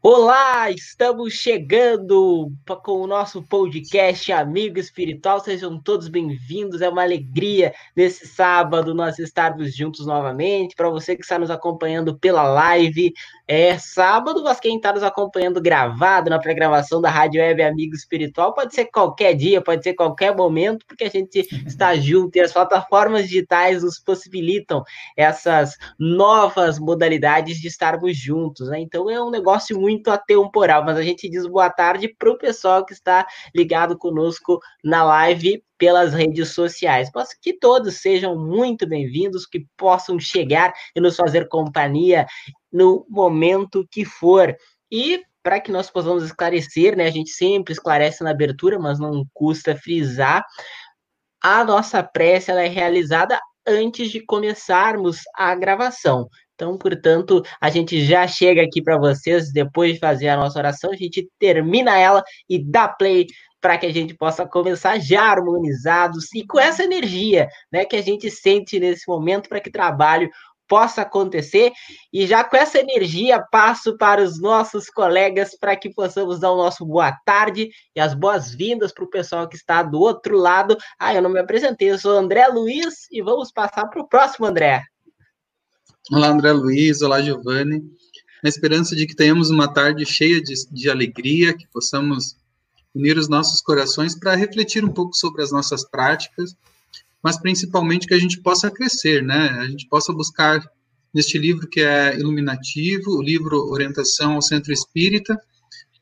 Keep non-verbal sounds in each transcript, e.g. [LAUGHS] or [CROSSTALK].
Olá, estamos chegando com o nosso podcast Amigo Espiritual. Sejam todos bem-vindos. É uma alegria nesse sábado nós estarmos juntos novamente. Para você que está nos acompanhando pela live, é sábado, mas quem está nos acompanhando gravado na pré-gravação da Rádio Web Amigo Espiritual, pode ser qualquer dia, pode ser qualquer momento, porque a gente [LAUGHS] está junto e as plataformas digitais nos possibilitam essas novas modalidades de estarmos juntos. Né? Então é um negócio muito muito atemporal, mas a gente diz boa tarde para o pessoal que está ligado conosco na live pelas redes sociais. Posso que todos sejam muito bem-vindos, que possam chegar e nos fazer companhia no momento que for. E para que nós possamos esclarecer, né? A gente sempre esclarece na abertura, mas não custa frisar. A nossa prece ela é realizada antes de começarmos a gravação. Então, portanto, a gente já chega aqui para vocês, depois de fazer a nossa oração, a gente termina ela e dá play para que a gente possa começar já harmonizados e com essa energia né, que a gente sente nesse momento para que trabalho possa acontecer. E já com essa energia, passo para os nossos colegas para que possamos dar o nosso boa tarde e as boas-vindas para o pessoal que está do outro lado. Ah, eu não me apresentei, eu sou André Luiz e vamos passar para o próximo André. Olá, André Luiz. Olá, Giovanni. Na esperança de que tenhamos uma tarde cheia de, de alegria, que possamos unir os nossos corações para refletir um pouco sobre as nossas práticas, mas principalmente que a gente possa crescer, né? A gente possa buscar neste livro que é iluminativo, o livro Orientação ao Centro Espírita,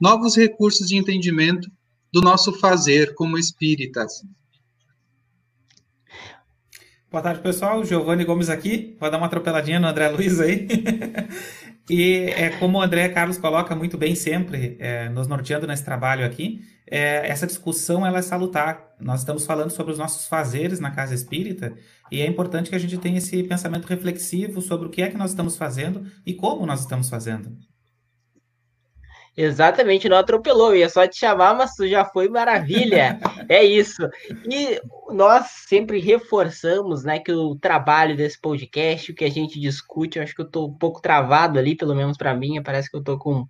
novos recursos de entendimento do nosso fazer como espíritas. Boa tarde, pessoal. Giovanni Gomes aqui. Vou dar uma atropeladinha no André Luiz aí. [LAUGHS] e é, como o André Carlos coloca muito bem sempre, é, nos norteando nesse trabalho aqui, é, essa discussão ela é salutar. Nós estamos falando sobre os nossos fazeres na casa espírita e é importante que a gente tenha esse pensamento reflexivo sobre o que é que nós estamos fazendo e como nós estamos fazendo. Exatamente, não atropelou, ia só te chamar, mas tu já foi maravilha. [LAUGHS] é isso. E nós sempre reforçamos, né, que o trabalho desse podcast, o que a gente discute, eu acho que eu tô um pouco travado ali, pelo menos para mim, parece que eu tô com.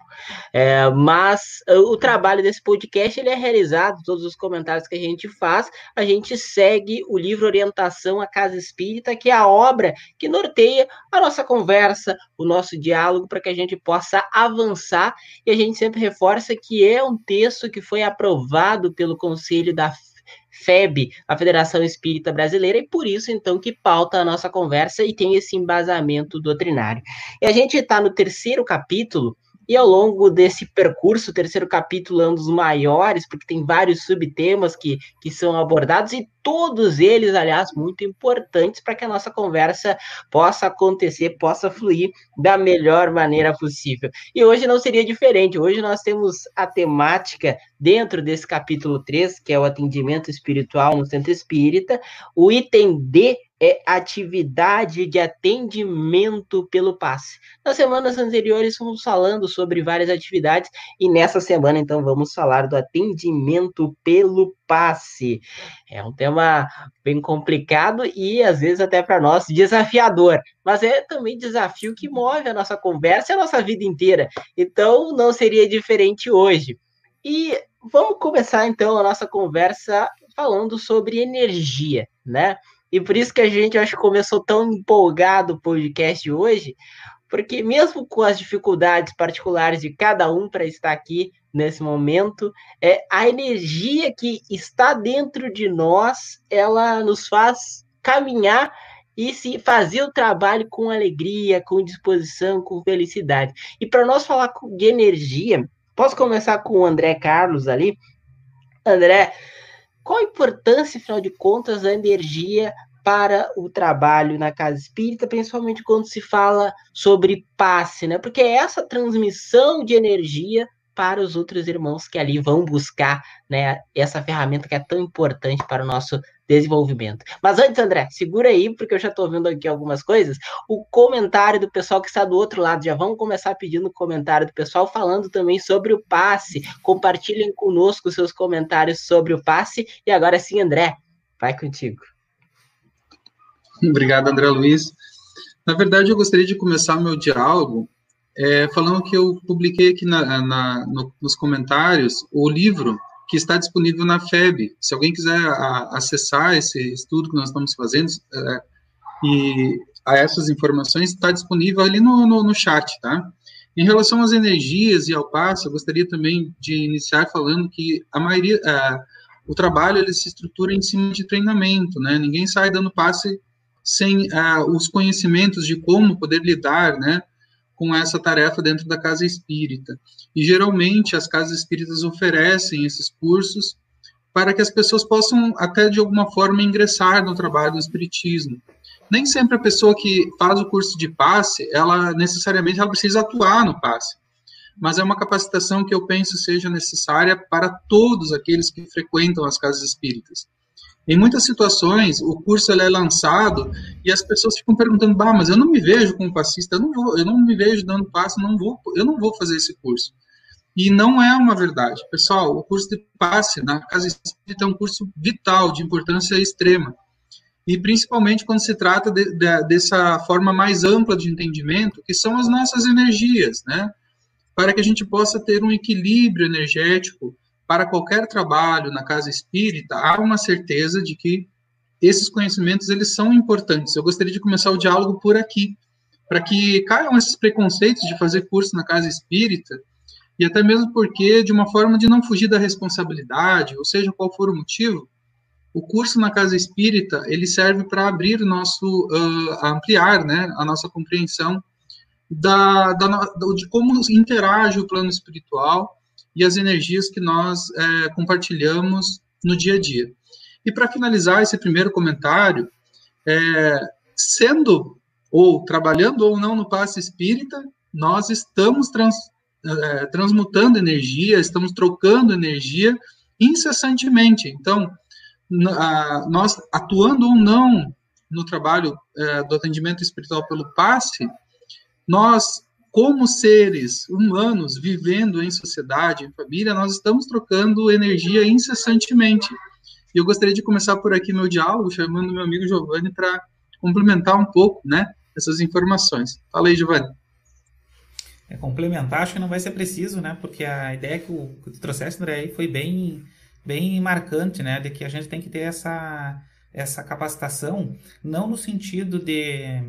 É, mas o trabalho desse podcast ele é realizado, todos os comentários que a gente faz, a gente segue o livro Orientação à Casa Espírita, que é a obra que norteia a nossa conversa, o nosso diálogo, para que a gente possa avançar e a gente sempre reforça que é um texto que foi aprovado pelo Conselho da FEB, a Federação Espírita Brasileira, e por isso, então, que pauta a nossa conversa e tem esse embasamento doutrinário. E a gente está no terceiro capítulo, e ao longo desse percurso, o terceiro capítulo é um dos maiores, porque tem vários subtemas que, que são abordados, e todos eles, aliás, muito importantes para que a nossa conversa possa acontecer, possa fluir da melhor maneira possível. E hoje não seria diferente. Hoje nós temos a temática dentro desse capítulo 3, que é o atendimento espiritual no centro espírita, o item D é atividade de atendimento pelo passe. Nas semanas anteriores fomos falando sobre várias atividades e nessa semana então vamos falar do atendimento pelo passe. É um tema bem complicado e às vezes até para nós desafiador, mas é também desafio que move a nossa conversa e a nossa vida inteira. Então não seria diferente hoje. E vamos começar então a nossa conversa falando sobre energia, né? E por isso que a gente acho que começou tão empolgado o podcast hoje, porque mesmo com as dificuldades particulares de cada um para estar aqui nesse momento, é a energia que está dentro de nós, ela nos faz caminhar e se fazer o trabalho com alegria, com disposição, com felicidade. E para nós falar de energia, posso começar com o André Carlos ali? André, qual a importância, afinal de contas, da energia para o trabalho na casa espírita, principalmente quando se fala sobre passe, né? Porque é essa transmissão de energia para os outros irmãos que ali vão buscar, né, essa ferramenta que é tão importante para o nosso desenvolvimento. Mas antes, André, segura aí, porque eu já estou vendo aqui algumas coisas. O comentário do pessoal que está do outro lado, já vamos começar pedindo comentário do pessoal falando também sobre o passe. Compartilhem conosco seus comentários sobre o passe. E agora sim, André, vai contigo. [LAUGHS] Obrigado, André Luiz. Na verdade, eu gostaria de começar meu diálogo é, falando que eu publiquei aqui na, na, no, nos comentários o livro que está disponível na FEB. Se alguém quiser a, acessar esse estudo que nós estamos fazendo é, e a essas informações, está disponível ali no, no, no, chat, tá? Em relação às energias e ao passe, eu gostaria também de iniciar falando que a maioria, é, o trabalho ele se estrutura em cima de treinamento, né? Ninguém sai dando passe sem é, os conhecimentos de como poder lidar, né? Com essa tarefa dentro da casa espírita. E geralmente as casas espíritas oferecem esses cursos para que as pessoas possam até de alguma forma ingressar no trabalho do espiritismo. Nem sempre a pessoa que faz o curso de passe, ela necessariamente ela precisa atuar no passe. Mas é uma capacitação que eu penso seja necessária para todos aqueles que frequentam as casas espíritas. Em muitas situações, o curso é lançado e as pessoas ficam perguntando: "Bah, mas eu não me vejo como passista, eu não vou, eu não me vejo dando passe, não vou, eu não vou fazer esse curso". E não é uma verdade. Pessoal, o curso de passe na Casa Espírita é um curso vital, de importância extrema. E principalmente quando se trata de, de, dessa forma mais ampla de entendimento, que são as nossas energias, né? Para que a gente possa ter um equilíbrio energético para qualquer trabalho na casa espírita, há uma certeza de que esses conhecimentos eles são importantes. Eu gostaria de começar o diálogo por aqui, para que caiam esses preconceitos de fazer curso na casa espírita, e até mesmo porque, de uma forma de não fugir da responsabilidade, ou seja, qual for o motivo, o curso na casa espírita ele serve para abrir nosso, uh, ampliar, né, a nossa compreensão da, da, de como interage o plano espiritual e as energias que nós é, compartilhamos no dia a dia. E para finalizar esse primeiro comentário, é, sendo ou trabalhando ou não no passe espírita, nós estamos trans, é, transmutando energia, estamos trocando energia incessantemente. Então, a, nós atuando ou não no trabalho é, do atendimento espiritual pelo passe, nós como seres humanos vivendo em sociedade, em família, nós estamos trocando energia incessantemente. E eu gostaria de começar por aqui meu diálogo, chamando meu amigo Giovanni para complementar um pouco, né, essas informações. Fala aí, Giovanni. É, complementar, acho que não vai ser preciso, né, porque a ideia que, o, que tu trouxeste, André, foi bem, bem marcante, né, de que a gente tem que ter essa, essa capacitação, não no sentido de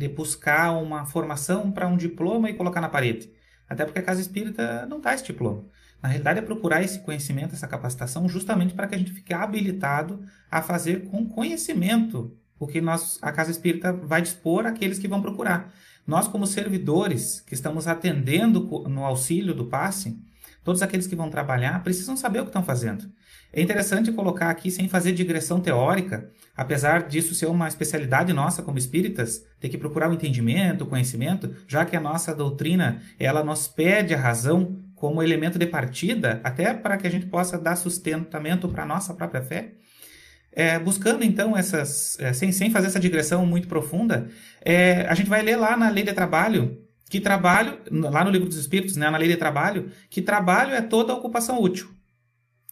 de buscar uma formação para um diploma e colocar na parede. Até porque a casa espírita não dá esse diploma. Na realidade, é procurar esse conhecimento, essa capacitação, justamente para que a gente fique habilitado a fazer com conhecimento o que nós, a casa espírita vai dispor àqueles que vão procurar. Nós, como servidores que estamos atendendo no auxílio do passe, todos aqueles que vão trabalhar precisam saber o que estão fazendo. É interessante colocar aqui, sem fazer digressão teórica, apesar disso ser uma especialidade nossa como espíritas, ter que procurar o entendimento, o conhecimento, já que a nossa doutrina ela nos pede a razão como elemento de partida, até para que a gente possa dar sustentamento para a nossa própria fé. É, buscando então essas, é, sem, sem fazer essa digressão muito profunda, é, a gente vai ler lá na lei de trabalho que trabalho, lá no livro dos Espíritos, né, na lei de trabalho, que trabalho é toda ocupação útil,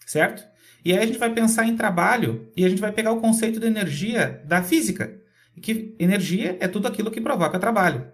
certo? E aí a gente vai pensar em trabalho e a gente vai pegar o conceito de energia da física, que energia é tudo aquilo que provoca trabalho.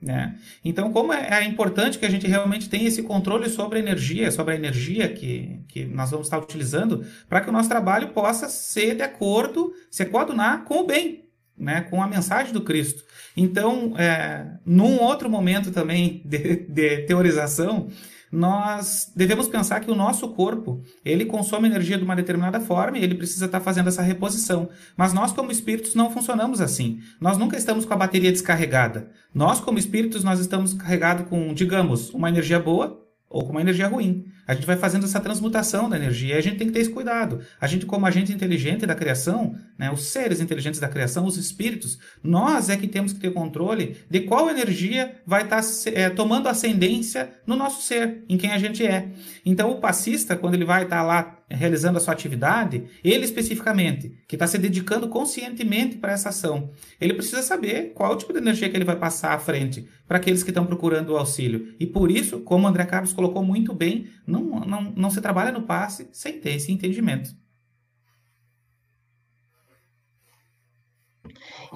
Né? Então, como é, é importante que a gente realmente tenha esse controle sobre a energia, sobre a energia que, que nós vamos estar utilizando, para que o nosso trabalho possa ser de acordo, se coadunar com o bem, né? com a mensagem do Cristo. Então, é, num outro momento também de, de teorização, nós devemos pensar que o nosso corpo, ele consome energia de uma determinada forma e ele precisa estar fazendo essa reposição. Mas nós como espíritos não funcionamos assim. Nós nunca estamos com a bateria descarregada. Nós como espíritos nós estamos carregados com, digamos, uma energia boa ou com uma energia ruim. A gente vai fazendo essa transmutação da energia e a gente tem que ter esse cuidado. A gente, como agente inteligente da criação, né, os seres inteligentes da criação, os espíritos, nós é que temos que ter controle de qual energia vai estar tá, é, tomando ascendência no nosso ser, em quem a gente é. Então, o passista, quando ele vai estar tá lá realizando a sua atividade, ele especificamente, que está se dedicando conscientemente para essa ação, ele precisa saber qual tipo de energia que ele vai passar à frente para aqueles que estão procurando o auxílio. E por isso, como o André Carlos colocou muito bem, não, não, não se trabalha no passe sem ter esse entendimento.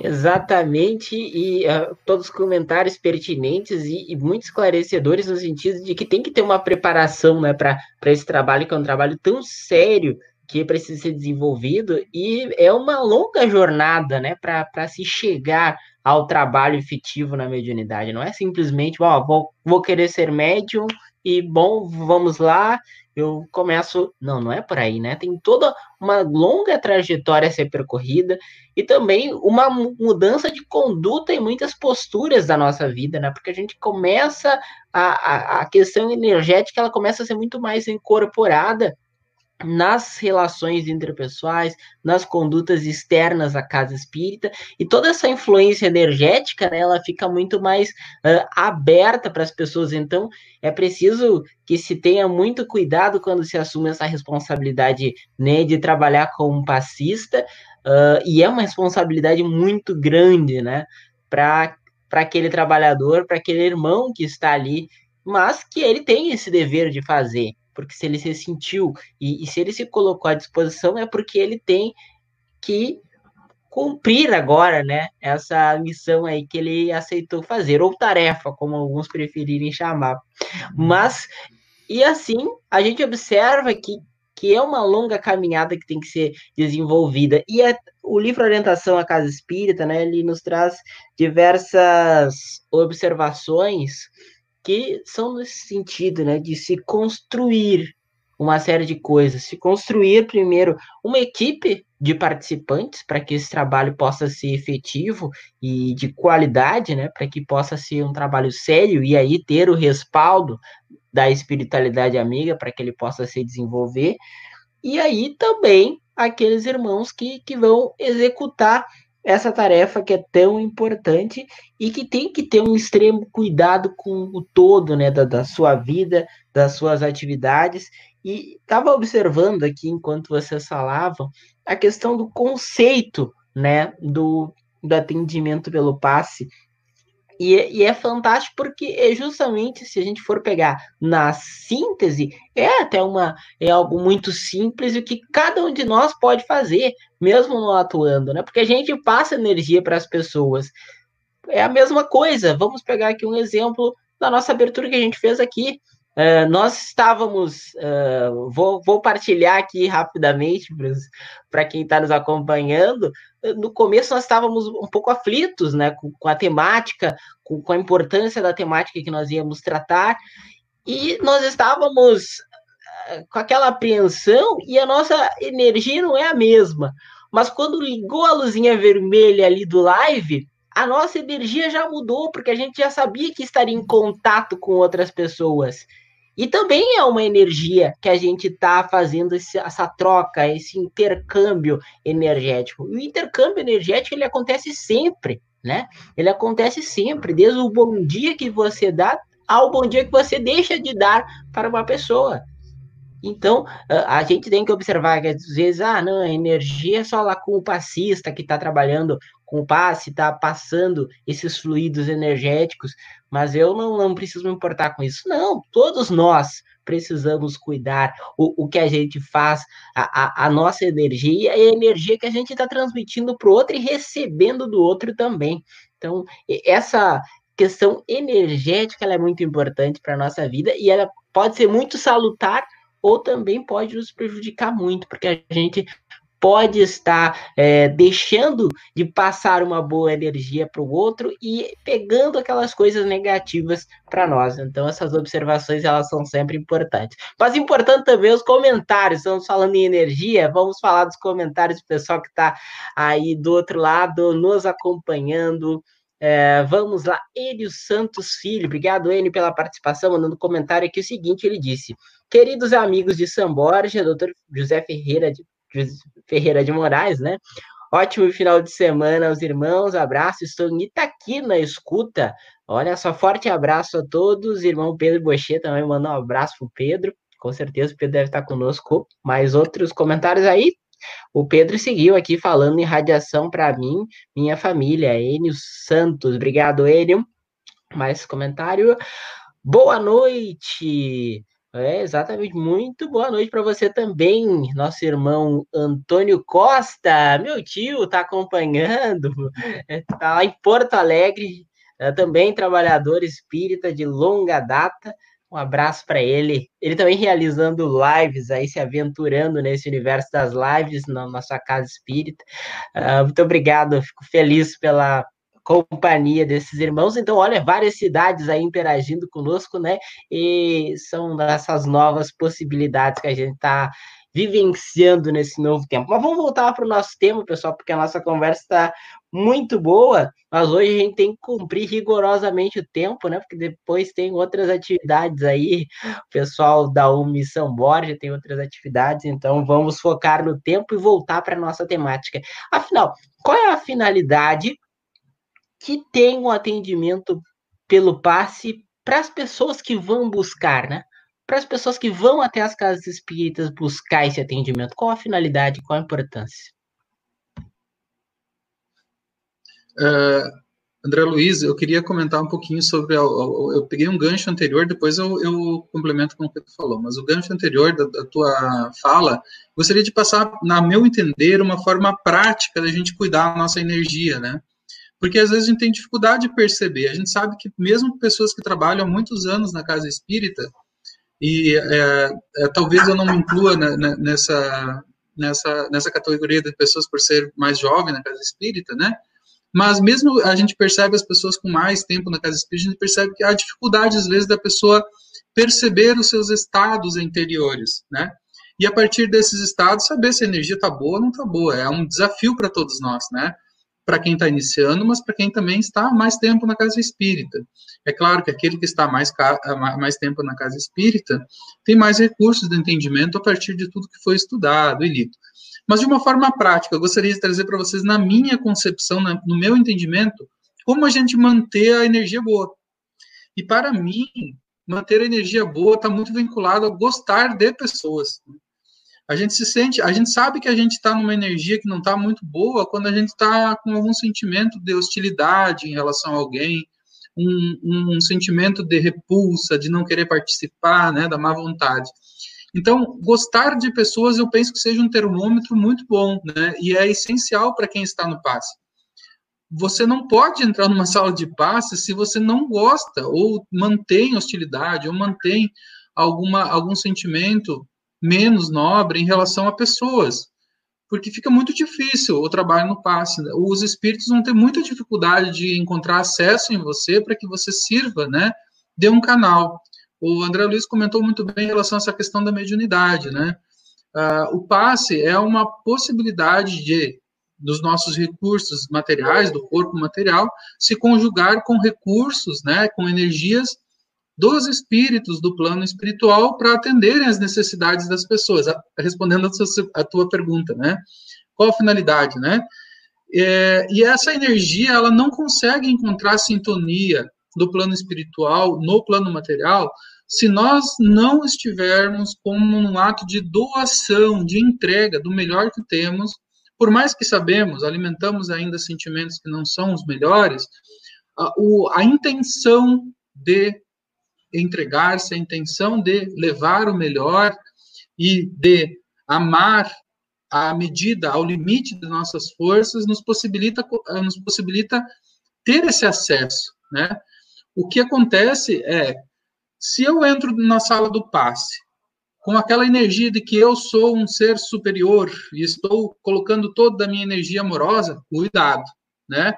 Exatamente, e uh, todos os comentários pertinentes e, e, muito esclarecedores no sentido de que tem que ter uma preparação né, para esse trabalho, que é um trabalho tão sério que precisa ser desenvolvido, e é uma longa jornada né, para se chegar ao trabalho efetivo na mediunidade. Não é simplesmente, ó, vou, vou querer ser médium e, bom, vamos lá, eu começo. Não, não é por aí, né? Tem toda uma longa trajetória a ser percorrida e também uma mudança de conduta em muitas posturas da nossa vida, né? Porque a gente começa a, a, a questão energética, ela começa a ser muito mais incorporada nas relações interpessoais, nas condutas externas à casa espírita, e toda essa influência energética, né, ela fica muito mais uh, aberta para as pessoas. Então, é preciso que se tenha muito cuidado quando se assume essa responsabilidade né, de trabalhar como passista, uh, e é uma responsabilidade muito grande, né, para aquele trabalhador, para aquele irmão que está ali, mas que ele tem esse dever de fazer porque se ele se sentiu e, e se ele se colocou à disposição é porque ele tem que cumprir agora, né, essa missão aí que ele aceitou fazer, ou tarefa, como alguns preferirem chamar. Mas, e assim, a gente observa que, que é uma longa caminhada que tem que ser desenvolvida. E é, o livro Orientação à Casa Espírita, né, ele nos traz diversas observações que são nesse sentido, né, de se construir uma série de coisas, se construir primeiro uma equipe de participantes para que esse trabalho possa ser efetivo e de qualidade, né, para que possa ser um trabalho sério e aí ter o respaldo da espiritualidade amiga para que ele possa se desenvolver. E aí também aqueles irmãos que, que vão executar essa tarefa que é tão importante e que tem que ter um extremo cuidado com o todo, né, da, da sua vida, das suas atividades. E estava observando aqui, enquanto vocês falavam, a questão do conceito, né, do, do atendimento pelo passe, e, e, é fantástico porque é justamente se a gente for pegar na síntese, é até uma é algo muito simples e que cada um de nós pode fazer, mesmo não atuando, né? Porque a gente passa energia para as pessoas. É a mesma coisa. Vamos pegar aqui um exemplo da nossa abertura que a gente fez aqui. Uh, nós estávamos, uh, vou, vou, partilhar aqui rapidamente para quem está nos acompanhando. No começo nós estávamos um pouco aflitos né, com, com a temática, com, com, a importância da temática que nós íamos tratar, e nós estávamos uh, com aquela apreensão e a nossa energia não é a mesma. Mas quando ligou a luzinha vermelha ali do live, a nossa energia já mudou, porque a gente já sabia que estaria em contato com outras pessoas. E também é uma energia que a gente está fazendo esse, essa troca, esse intercâmbio energético. E o intercâmbio energético ele acontece sempre, né? Ele acontece sempre, desde o bom dia que você dá ao bom dia que você deixa de dar para uma pessoa. Então, a gente tem que observar que às vezes, ah, não, a energia é só lá com o passista que está trabalhando com o passe, está passando esses fluidos energéticos, mas eu não, não preciso me importar com isso. Não, todos nós precisamos cuidar o, o que a gente faz, a, a, a nossa energia e a energia que a gente está transmitindo para o outro e recebendo do outro também. Então, essa questão energética é muito importante para a nossa vida e ela pode ser muito salutar ou também pode nos prejudicar muito, porque a gente pode estar é, deixando de passar uma boa energia para o outro e pegando aquelas coisas negativas para nós. Então essas observações elas são sempre importantes. Mas importante também os comentários. Estamos falando em energia, vamos falar dos comentários do pessoal que está aí do outro lado nos acompanhando. É, vamos lá, Enio Santos Filho, obrigado, Enio, pela participação, mandando comentário aqui o seguinte, ele disse, queridos amigos de São Borja, doutor José Ferreira de, Ferreira de Moraes, né, ótimo final de semana aos irmãos, abraço, estou em Itaqui na escuta, olha só, forte abraço a todos, irmão Pedro Bochê também mandou um abraço pro Pedro, com certeza o Pedro deve estar conosco, mais outros comentários aí, o Pedro seguiu aqui falando em radiação para mim, minha família, Enio Santos. Obrigado, Enio. Mais comentário. Boa noite. É, exatamente. Muito boa noite para você também, nosso irmão Antônio Costa, meu tio, está acompanhando, está lá em Porto Alegre, é, também trabalhador espírita de longa data. Um abraço para ele. Ele também realizando lives aí, se aventurando nesse universo das lives na nossa casa espírita. Uh, muito obrigado, fico feliz pela companhia desses irmãos. Então, olha, várias cidades aí interagindo conosco, né? E são dessas novas possibilidades que a gente está vivenciando nesse novo tempo. Mas vamos voltar para o nosso tema, pessoal, porque a nossa conversa está muito boa, mas hoje a gente tem que cumprir rigorosamente o tempo, né? Porque depois tem outras atividades aí, o pessoal da Missão Borja tem outras atividades, então vamos focar no tempo e voltar para a nossa temática. Afinal, qual é a finalidade que tem um atendimento pelo passe para as pessoas que vão buscar, né? Para as pessoas que vão até as casas espíritas buscar esse atendimento, qual a finalidade, qual a importância? Uh, André Luiz, eu queria comentar um pouquinho sobre. Eu peguei um gancho anterior, depois eu, eu complemento com o que tu falou, mas o gancho anterior da, da, tua fala, gostaria de passar, na meu entender, uma forma prática da gente cuidar da nossa energia, né? Porque às vezes a gente tem dificuldade de perceber. A gente sabe que mesmo pessoas que trabalham há muitos anos na casa espírita, e é, é, talvez eu não me inclua na, na, nessa, nessa, nessa categoria de pessoas por ser mais jovem na casa espírita, né? Mas mesmo a gente percebe as pessoas com mais tempo na casa espírita, a gente percebe que há dificuldade, às vezes, da pessoa perceber os seus estados interiores, né? E a partir desses estados, saber se a energia está boa ou não está boa. É um desafio para todos nós, né? Para quem está iniciando, mas para quem também está há mais tempo na casa espírita. É claro que aquele que está mais, mais tempo na casa espírita tem mais recursos de entendimento a partir de tudo que foi estudado e lido. Mas de uma forma prática, eu gostaria de trazer para vocês, na minha concepção, no meu entendimento, como a gente manter a energia boa. E para mim, manter a energia boa está muito vinculado a gostar de pessoas. A gente se sente, a gente sabe que a gente está numa energia que não está muito boa quando a gente está com algum sentimento de hostilidade em relação a alguém, um, um sentimento de repulsa, de não querer participar, né, da má vontade. Então, gostar de pessoas eu penso que seja um termômetro muito bom, né? E é essencial para quem está no passe. Você não pode entrar numa [LAUGHS] sala de passe se você não gosta, ou mantém hostilidade, ou mantém alguma, algum sentimento menos nobre em relação a pessoas. Porque fica muito difícil o trabalho no passe. Né? Os espíritos vão ter muita dificuldade de encontrar acesso em você para que você sirva, né? De um canal. O André Luiz comentou muito bem em relação a essa questão da mediunidade, né? Uh, o passe é uma possibilidade de dos nossos recursos materiais, do corpo material, se conjugar com recursos, né, com energias dos espíritos do plano espiritual para atenderem às necessidades das pessoas. Respondendo a, sua, a tua pergunta, né? Qual a finalidade, né? É, e essa energia, ela não consegue encontrar sintonia do plano espiritual no plano material se nós não estivermos como um ato de doação, de entrega do melhor que temos, por mais que sabemos, alimentamos ainda sentimentos que não são os melhores, a, o, a intenção de entregar-se, a intenção de levar o melhor e de amar à medida, ao limite das nossas forças, nos possibilita, nos possibilita ter esse acesso, né? O que acontece é se eu entro na sala do passe com aquela energia de que eu sou um ser superior e estou colocando toda a minha energia amorosa, cuidado, né?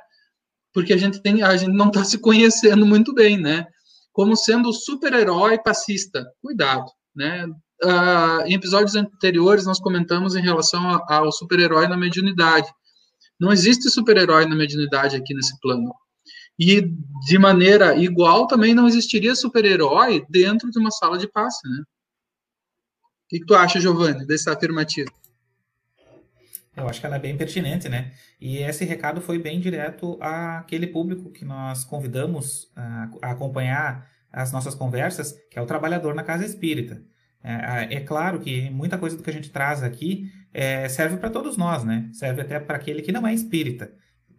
Porque a gente tem, a gente não está se conhecendo muito bem, né? Como sendo super-herói passista, cuidado, né? Uh, em episódios anteriores nós comentamos em relação ao super-herói na mediunidade. Não existe super-herói na mediunidade aqui nesse plano. E de maneira igual também não existiria super-herói dentro de uma sala de passe, né? O que, que tu acha, Giovanni, dessa afirmativa? Eu acho que ela é bem pertinente, né? E esse recado foi bem direto àquele público que nós convidamos a, a acompanhar as nossas conversas, que é o trabalhador na casa espírita. É, é, claro que muita coisa do que a gente traz aqui é, serve para todos nós, né? Serve até para aquele que não é espírita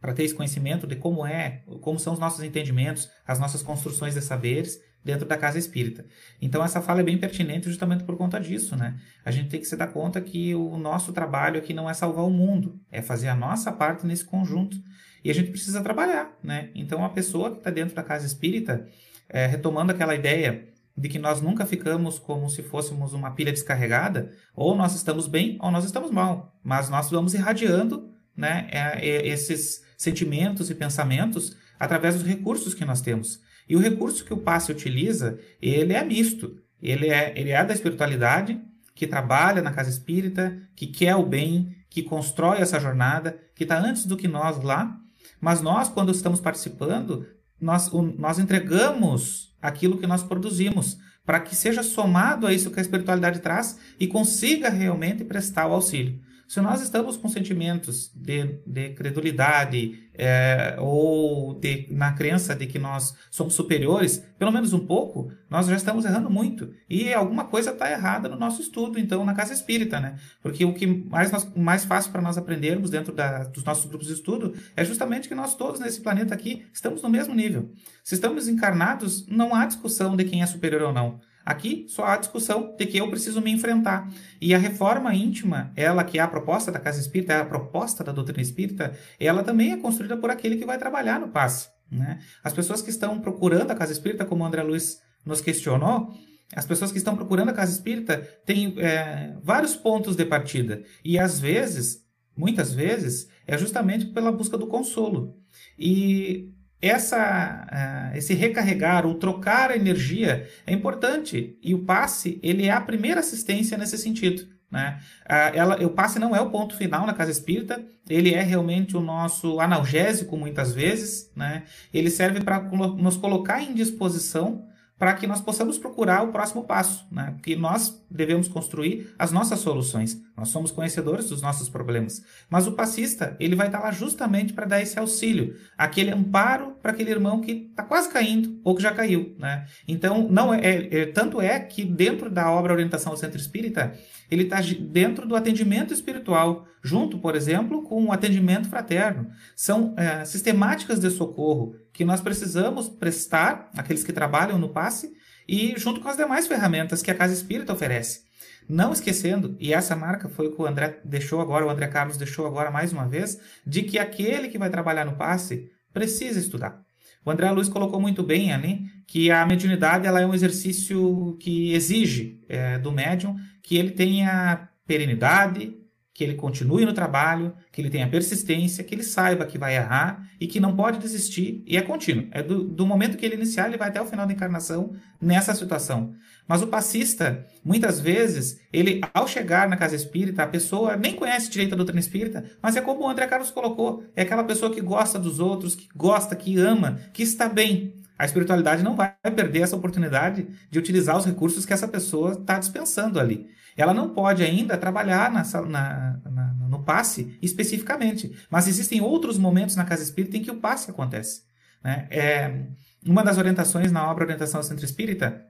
para ter esse conhecimento de como é, como são os nossos entendimentos, as nossas construções de saberes, dentro da casa espírita. Então essa fala é bem pertinente justamente por conta disso, né? A gente tem que se dar conta que o nosso trabalho aqui não é salvar o mundo, é fazer a nossa parte nesse conjunto. E a gente precisa trabalhar, né? Então a pessoa que está dentro da casa espírita, é, retomando aquela ideia de que nós nunca ficamos como se fôssemos uma pilha descarregada, ou nós estamos bem ou nós estamos mal, mas nós vamos irradiando né, é, é, esses sentimentos e pensamentos através dos recursos que nós temos. E o recurso que o passe utiliza, ele é misto. Ele é, ele é da espiritualidade, que trabalha na casa espírita, que quer o bem, que constrói essa jornada, que está antes do que nós lá. Mas nós, quando estamos participando, nós, nós entregamos aquilo que nós produzimos, para que seja somado a isso que a espiritualidade traz e consiga realmente prestar o auxílio. Se nós estamos com sentimentos de, de credulidade é, ou de, na crença de que nós somos superiores, pelo menos um pouco, nós já estamos errando muito. E alguma coisa está errada no nosso estudo, então, na casa espírita, né? Porque o que mais, nós, mais fácil para nós aprendermos dentro da, dos nossos grupos de estudo é justamente que nós todos nesse planeta aqui estamos no mesmo nível. Se estamos encarnados, não há discussão de quem é superior ou não. Aqui só há discussão de que eu preciso me enfrentar. E a reforma íntima, ela que é a proposta da casa espírita, é a proposta da doutrina espírita, ela também é construída por aquele que vai trabalhar no passe. Né? As pessoas que estão procurando a casa espírita, como o André Luiz nos questionou, as pessoas que estão procurando a casa espírita têm é, vários pontos de partida. E às vezes, muitas vezes, é justamente pela busca do consolo. E essa, uh, esse recarregar ou trocar a energia é importante e o passe ele é a primeira assistência nesse sentido. Né? Uh, ela, o passe não é o ponto final na casa espírita, ele é realmente o nosso analgésico muitas vezes, né? ele serve para nos colocar em disposição para que nós possamos procurar o próximo passo, né? Porque nós devemos construir as nossas soluções. Nós somos conhecedores dos nossos problemas. Mas o passista, ele vai estar lá justamente para dar esse auxílio, aquele amparo para aquele irmão que está quase caindo ou que já caiu, né? Então, não é, é, é, tanto é que dentro da obra Orientação ao Centro Espírita, ele está dentro do atendimento espiritual, junto, por exemplo, com o atendimento fraterno. São é, sistemáticas de socorro que nós precisamos prestar, aqueles que trabalham no passe, e junto com as demais ferramentas que a Casa Espírita oferece. Não esquecendo, e essa marca foi o que o André deixou agora, o André Carlos deixou agora mais uma vez, de que aquele que vai trabalhar no passe precisa estudar. O André Luiz colocou muito bem ali que a mediunidade ela é um exercício que exige é, do médium que ele tenha perenidade, que ele continue no trabalho, que ele tenha persistência, que ele saiba que vai errar e que não pode desistir, e é contínuo. É do, do momento que ele iniciar, ele vai até o final da encarnação nessa situação. Mas o passista, muitas vezes, ele, ao chegar na casa espírita, a pessoa nem conhece direito a doutrina espírita, mas é como o André Carlos colocou: é aquela pessoa que gosta dos outros, que gosta, que ama, que está bem. A espiritualidade não vai perder essa oportunidade de utilizar os recursos que essa pessoa está dispensando ali. Ela não pode ainda trabalhar na, na, na, no passe especificamente, mas existem outros momentos na casa espírita em que o passe acontece. Né? É, uma das orientações na obra Orientação ao Centro Espírita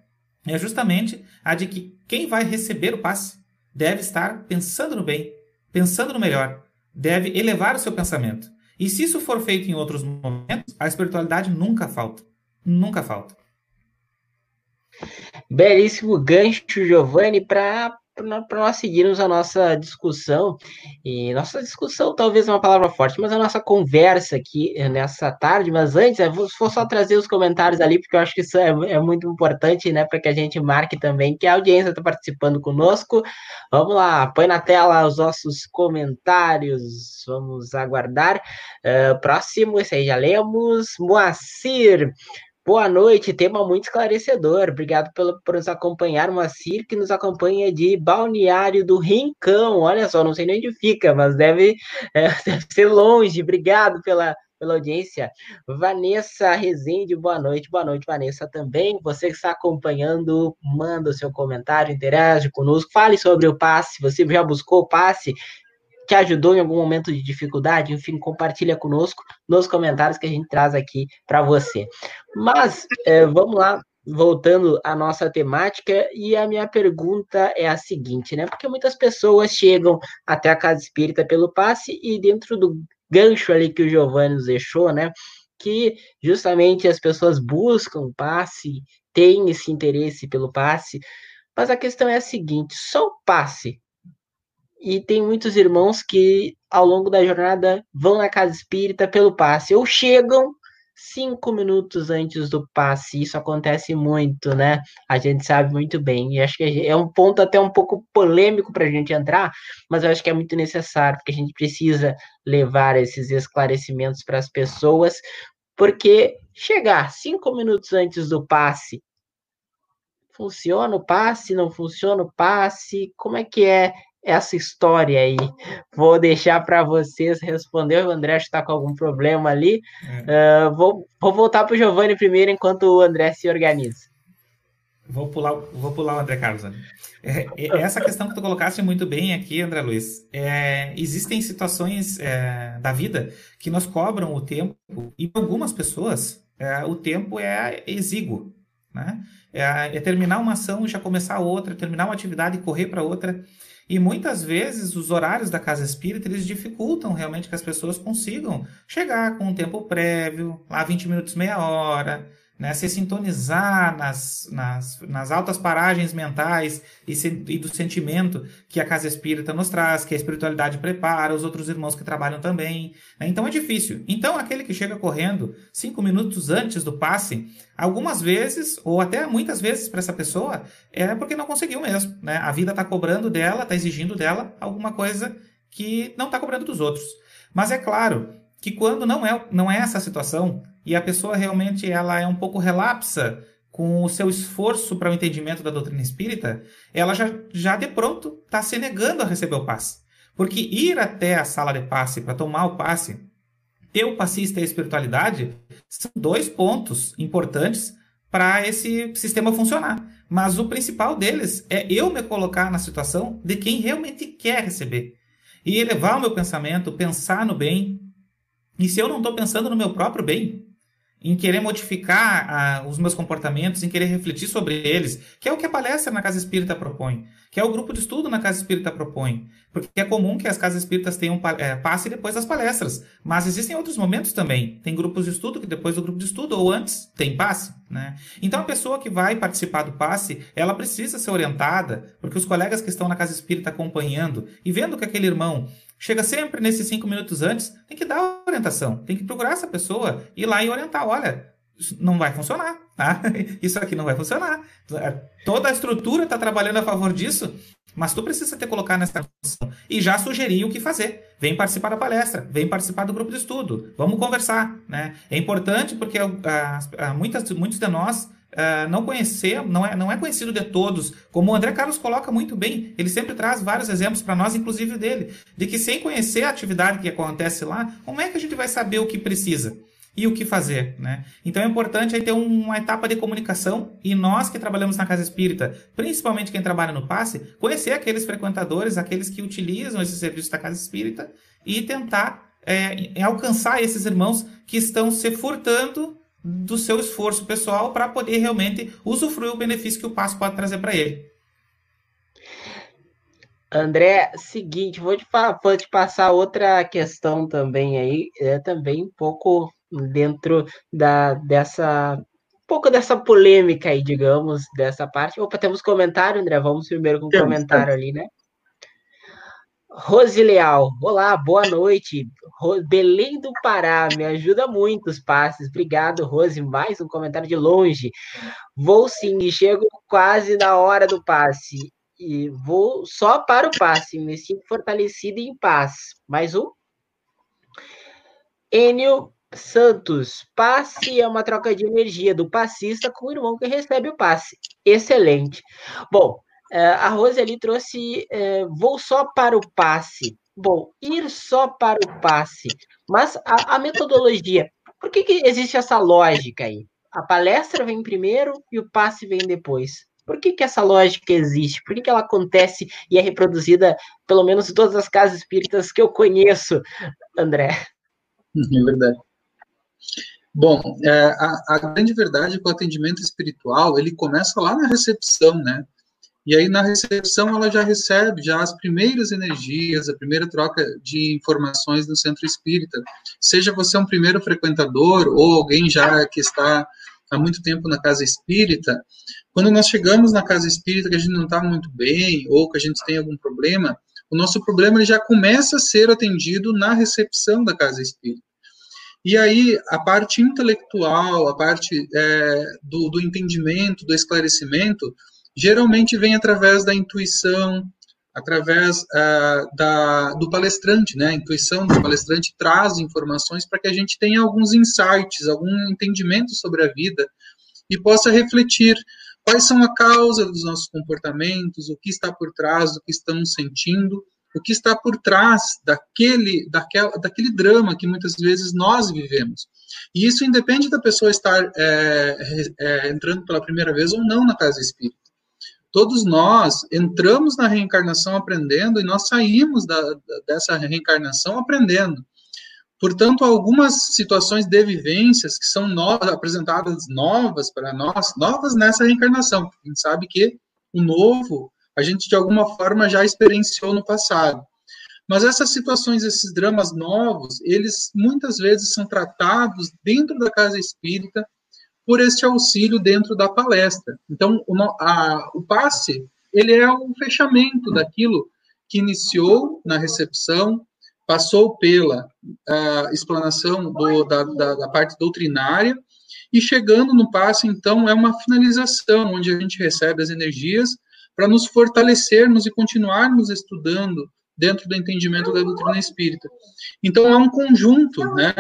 é justamente a de que quem vai receber o passe deve estar pensando no bem, pensando no melhor, deve elevar o seu pensamento. E se isso for feito em outros momentos, a espiritualidade nunca falta. Nunca falta. Belíssimo gancho, Giovanni, para para nós seguirmos a nossa discussão, e nossa discussão talvez é uma palavra forte, mas a nossa conversa aqui eh, nessa tarde, mas antes, eu vou, vou só trazer os comentários ali, porque eu acho que isso é, é muito importante, né, para que a gente marque também que a audiência está participando conosco. Vamos lá, põe na tela os nossos comentários, vamos aguardar. Uh, próximo, esse aí já lemos, Moacir, Boa noite, tema muito esclarecedor. Obrigado pelo, por nos acompanhar, Moacir, que nos acompanha de Balneário do Rincão. Olha só, não sei nem onde fica, mas deve, [LAUGHS] é, deve ser longe. Obrigado pela, pela audiência. Vanessa Rezende, boa noite. Boa noite, Vanessa, também. Você que está acompanhando, manda o seu comentário, interage conosco, fale sobre o passe. Você já buscou o passe? Te ajudou em algum momento de dificuldade, enfim, compartilha conosco nos comentários que a gente traz aqui para você. Mas é, vamos lá, voltando à nossa temática, e a minha pergunta é a seguinte, né? Porque muitas pessoas chegam até a casa espírita pelo passe e dentro do gancho ali que o Giovanni nos deixou, né? Que justamente as pessoas buscam passe tem esse interesse pelo passe, mas a questão é a seguinte: só o passe. E tem muitos irmãos que, ao longo da jornada, vão na casa espírita pelo passe, ou chegam cinco minutos antes do passe. Isso acontece muito, né? A gente sabe muito bem. E acho que é um ponto até um pouco polêmico para a gente entrar, mas eu acho que é muito necessário, porque a gente precisa levar esses esclarecimentos para as pessoas, porque chegar cinco minutos antes do passe. Funciona o passe? Não funciona o passe? Como é que é essa história aí. Vou deixar para vocês responder. O André está com algum problema ali. É. Uh, vou, vou voltar para o Giovanni primeiro, enquanto o André se organiza. Vou pular, vou pular o André Carlos. É, é, essa questão que tu colocaste muito bem aqui, André Luiz. É, existem situações é, da vida que nos cobram o tempo, e para algumas pessoas é, o tempo é exíguo. Né? É, terminar uma ação e já começar outra, terminar uma atividade e correr para outra. E muitas vezes os horários da casa espírita eles dificultam realmente que as pessoas consigam chegar com um tempo prévio, lá 20 minutos, meia hora, né, se sintonizar nas, nas, nas altas paragens mentais e, se, e, do sentimento que a casa espírita nos traz, que a espiritualidade prepara, os outros irmãos que trabalham também. Né? Então é difícil. Então, aquele que chega correndo cinco minutos antes do passe, algumas vezes, ou até muitas vezes para essa pessoa, é porque não conseguiu mesmo. Né? A vida está cobrando dela, está exigindo dela alguma coisa que não está cobrando dos outros. Mas é claro que quando não é, não é essa situação, e a pessoa realmente ela é um pouco relapsa com o seu esforço para o entendimento da doutrina espírita, ela já, já de pronto está se negando a receber o passe. Porque ir até a sala de passe para tomar o passe, ter o passista e a espiritualidade, são dois pontos importantes para esse sistema funcionar. Mas o principal deles é eu me colocar na situação de quem realmente quer receber. E elevar o meu pensamento, pensar no bem. E se eu não estou pensando no meu próprio bem, em querer modificar ah, os meus comportamentos, em querer refletir sobre eles, que é o que a palestra na Casa Espírita propõe, que é o grupo de estudo na Casa Espírita propõe. Porque é comum que as casas espíritas tenham é, passe depois das palestras, mas existem outros momentos também. Tem grupos de estudo que depois do grupo de estudo ou antes tem passe. Né? Então a pessoa que vai participar do passe, ela precisa ser orientada, porque os colegas que estão na Casa Espírita acompanhando e vendo que aquele irmão chega sempre nesses cinco minutos antes, tem que dar orientação, tem que procurar essa pessoa, ir lá e orientar. Olha, isso não vai funcionar, tá? [LAUGHS] Isso aqui não vai funcionar. Toda a estrutura está trabalhando a favor disso, mas tu precisa ter colocar nessa função e já sugerir o que fazer. Vem participar da palestra, vem participar do grupo de estudo, vamos conversar, né? É importante porque uh, uh, muitas, muitos de nós Uh, não conhecer, não é, não é conhecido de todos. Como o André Carlos coloca muito bem, ele sempre traz vários exemplos para nós, inclusive dele, de que sem conhecer a atividade que acontece lá, como é que a gente vai saber o que precisa? e o que fazer, né? Então é importante aí ter uma etapa de comunicação e nós que trabalhamos na casa espírita, principalmente quem trabalha no passe, conhecer aqueles frequentadores, aqueles que utilizam esse serviço da casa espírita e tentar é, alcançar esses irmãos que estão se furtando do seu esforço pessoal para poder realmente usufruir o benefício que o passo pode trazer para ele. André, seguinte, vou te, vou te, passar outra questão também aí, é também um pouco dentro da, dessa, um pouco dessa polêmica aí, digamos, dessa parte. Opa, temos comentário, André, vamos primeiro com o comentário ali, né? Rose Leal, olá, boa noite. Belém do Pará, me ajuda muito os passes. Obrigado, Rose. Mais um comentário de longe. Vou sim, chego quase na hora do passe. E vou só para o passe. Me sinto fortalecido e em paz. Mais um. Enio Santos, passe é uma troca de energia do passista com o irmão que recebe o passe. Excelente. Bom, a Rose ali trouxe é, vou só para o passe. Bom, ir só para o passe. Mas a, a metodologia, por que, que existe essa lógica aí? A palestra vem primeiro e o passe vem depois. Por que, que essa lógica existe? Por que, que ela acontece e é reproduzida, pelo menos em todas as casas espíritas que eu conheço, André? É verdade. Bom, é, a, a, grande verdade é que o atendimento espiritual, ele começa lá na recepção, né? E aí, na recepção, ela já recebe já as primeiras energias, a primeira troca de informações do centro espírita. Seja você um primeiro frequentador ou alguém já que está há muito tempo na casa espírita, quando nós chegamos na casa espírita que a gente não está muito bem ou que a gente tem algum problema, o nosso problema já começa a ser atendido na recepção da casa espírita. E aí a parte intelectual, a parte é, do, do entendimento, do esclarecimento, geralmente vem através da intuição, através uh, da, do palestrante, né? A intuição do palestrante traz informações para que a gente tenha alguns insights, algum entendimento sobre a vida e possa refletir quais são a causa dos nossos comportamentos, o que está por trás do que estamos sentindo, o que está por trás daquele, daquela, daquele drama que muitas vezes nós vivemos. E isso independe da pessoa estar é, é, entrando pela primeira vez ou não na casa espírita. Todos nós entramos na reencarnação aprendendo e nós saímos da, dessa reencarnação aprendendo. Portanto, algumas situações de vivências que são novas, apresentadas novas para nós, novas nessa reencarnação. A gente sabe que o novo a gente de alguma forma já experienciou no passado. Mas essas situações, esses dramas novos, eles muitas vezes são tratados dentro da casa espírita por este auxílio dentro da palestra. Então, o, a, o passe, ele é o fechamento daquilo que iniciou na recepção, passou pela uh, explanação do, da, da, da, parte doutrinária, e chegando no passe, então, é uma finalização, onde a gente recebe as energias para nos fortalecermos e continuarmos estudando dentro do entendimento da doutrina espírita. Então, é um conjunto, né,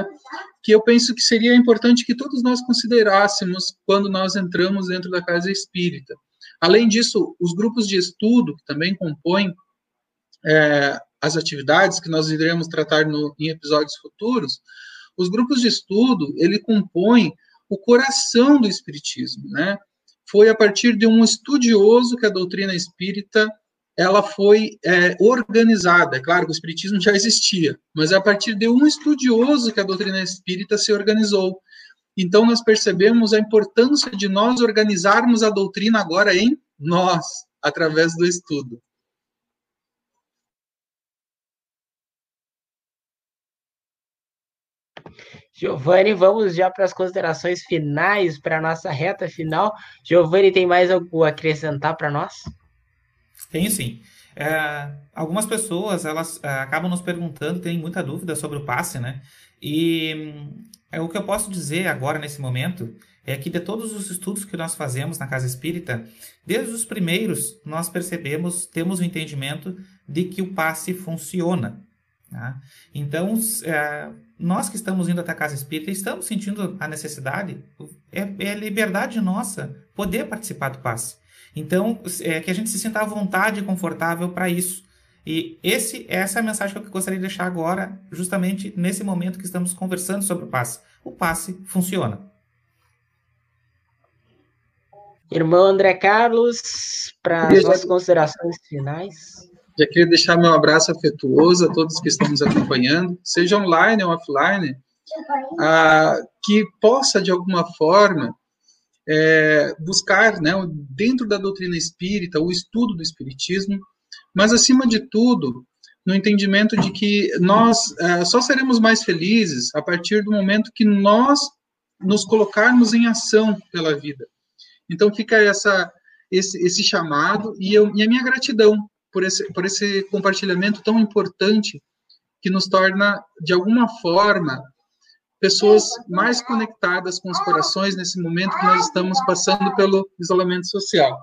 que eu penso que seria importante que todos nós considerássemos quando nós entramos dentro da casa espírita. Além disso, os grupos de estudo, que também compõem é, as atividades que nós iremos tratar no, em episódios futuros, os grupos de estudo, ele compõe o coração do espiritismo, né? Foi a partir de um estudioso que a doutrina espírita ela foi é, organizada. É claro que o espiritismo já existia, mas a partir de um estudioso que a doutrina espírita se organizou. Então nós percebemos a importância de nós organizarmos a doutrina agora em nós, através do estudo. Giovanni, vamos já para as considerações finais, para a nossa reta final. Giovanni, tem mais algo a acrescentar para nós? Tenho sim. É, algumas pessoas elas é, acabam nos perguntando, têm muita dúvida sobre o passe, né? E é, o que eu posso dizer agora, nesse momento, é que de todos os estudos que nós fazemos na Casa Espírita, desde os primeiros, nós percebemos, temos o entendimento de que o passe funciona. Tá? Então, é, nós que estamos indo até a Casa Espírita, estamos sentindo a necessidade, é, é liberdade nossa poder participar do passe. Então, é que a gente se sinta à vontade e confortável para isso. E esse, essa é a mensagem que eu gostaria de deixar agora, justamente nesse momento que estamos conversando sobre o passe. O passe funciona. Irmão André Carlos, para as nossas considerações finais. Já queria deixar meu abraço afetuoso a todos que estão nos acompanhando, seja online ou offline, ah, que possa, de alguma forma, é, buscar, né, dentro da doutrina espírita, o estudo do espiritismo, mas, acima de tudo, no entendimento de que nós é, só seremos mais felizes a partir do momento que nós nos colocarmos em ação pela vida. Então, fica essa, esse, esse chamado e, eu, e a minha gratidão por esse, por esse compartilhamento tão importante que nos torna, de alguma forma, pessoas mais conectadas com os corações nesse momento que nós estamos passando pelo isolamento social.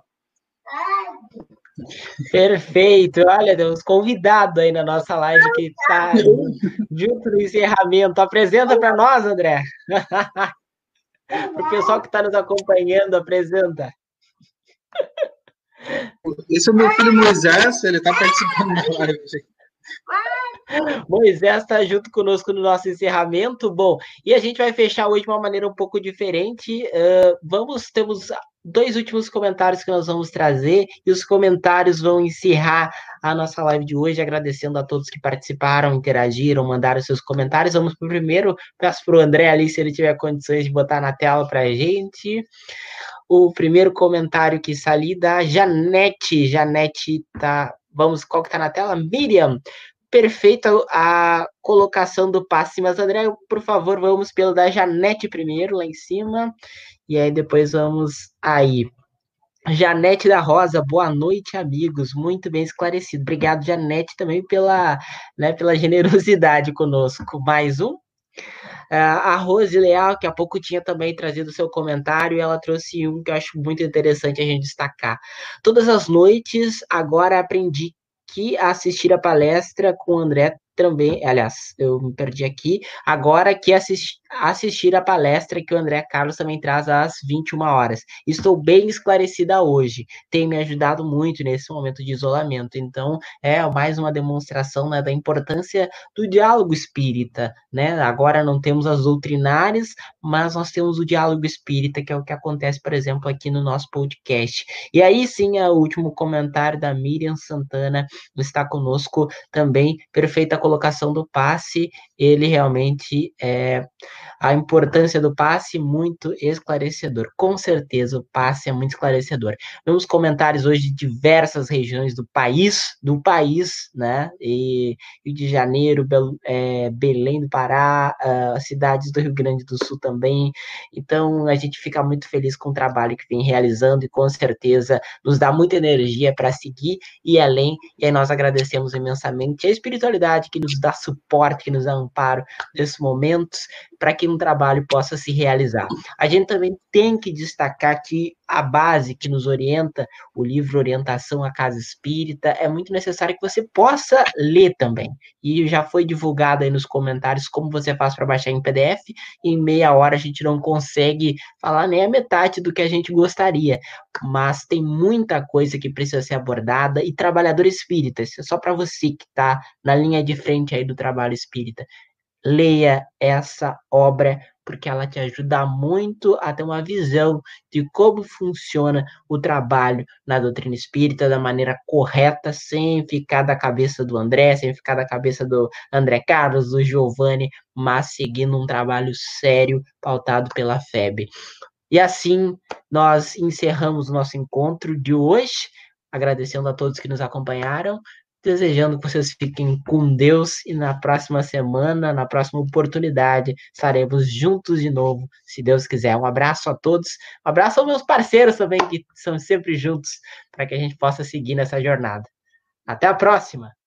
Perfeito, olha Deus, convidado aí na nossa live que está junto no encerramento. Apresenta para nós, André. [LAUGHS] para o pessoal que está nos acompanhando, apresenta. Esse é o meu filho Moisés, ele está participando da live. Moisés está junto conosco no nosso encerramento. Bom, e a gente vai fechar hoje de uma maneira um pouco diferente. Uh, vamos, temos dois últimos comentários que nós vamos trazer e os comentários vão encerrar a nossa live de hoje, agradecendo a todos que participaram, interagiram, mandaram seus comentários. Vamos para o primeiro, peço para o André ali, se ele tiver condições de botar na tela para a gente. O primeiro comentário que ali da Janete. Janete tá. Vamos, qual que tá na tela? Miriam perfeita a colocação do passe, mas André, por favor, vamos pelo da Janete primeiro, lá em cima. E aí depois vamos aí. Janete da Rosa, boa noite, amigos. Muito bem esclarecido. Obrigado, Janete, também pela, né, pela [LAUGHS] generosidade conosco. Mais um. Uh, a Rose Leal, que há pouco tinha também trazido seu comentário, e ela trouxe um que eu acho muito interessante a gente destacar. Todas as noites, agora aprendi que assistir a palestra com André também, aliás, eu me perdi aqui, agora que assisti, assistir a palestra que o André Carlos também traz às 21 horas. Estou bem esclarecida hoje, tem me ajudado muito nesse momento de isolamento. Então, é mais uma demonstração né, da importância do diálogo espírita, né? Agora não temos as doutrinárias, mas nós temos o diálogo espírita, que é o que acontece, por exemplo, aqui no nosso podcast. E aí sim, o último comentário da Miriam Santana está conosco também, perfeita colocação colocação do passe, ele realmente é a importância do passe muito esclarecedor. Com certeza o passe é muito esclarecedor. Vemos comentários hoje de diversas regiões do país, do país, né? E Rio de Janeiro, Bel, é, Belém do Pará, uh, cidades do Rio Grande do Sul também. Então a gente fica muito feliz com o trabalho que vem realizando e com certeza nos dá muita energia para seguir e além. E aí nós agradecemos imensamente a espiritualidade que nos dá suporte, que nos dá amparo nesses momentos, para que um trabalho possa se realizar. A gente também tem que destacar que a base que nos orienta, o livro Orientação à Casa Espírita, é muito necessário que você possa ler também. E já foi divulgado aí nos comentários como você faz para baixar em PDF, e em meia hora a gente não consegue falar nem a metade do que a gente gostaria, mas tem muita coisa que precisa ser abordada, e trabalhador espírita, isso é só para você que está na linha de frente aí do trabalho espírita leia essa obra, porque ela te ajuda muito a ter uma visão de como funciona o trabalho na doutrina espírita da maneira correta, sem ficar da cabeça do André, sem ficar da cabeça do André Carlos, do Giovanni, mas seguindo um trabalho sério, pautado pela FEB. E assim nós encerramos o nosso encontro de hoje, agradecendo a todos que nos acompanharam desejando que vocês fiquem com Deus e na próxima semana, na próxima oportunidade, estaremos juntos de novo, se Deus quiser. Um abraço a todos, um abraço aos meus parceiros também, que são sempre juntos, para que a gente possa seguir nessa jornada. Até a próxima!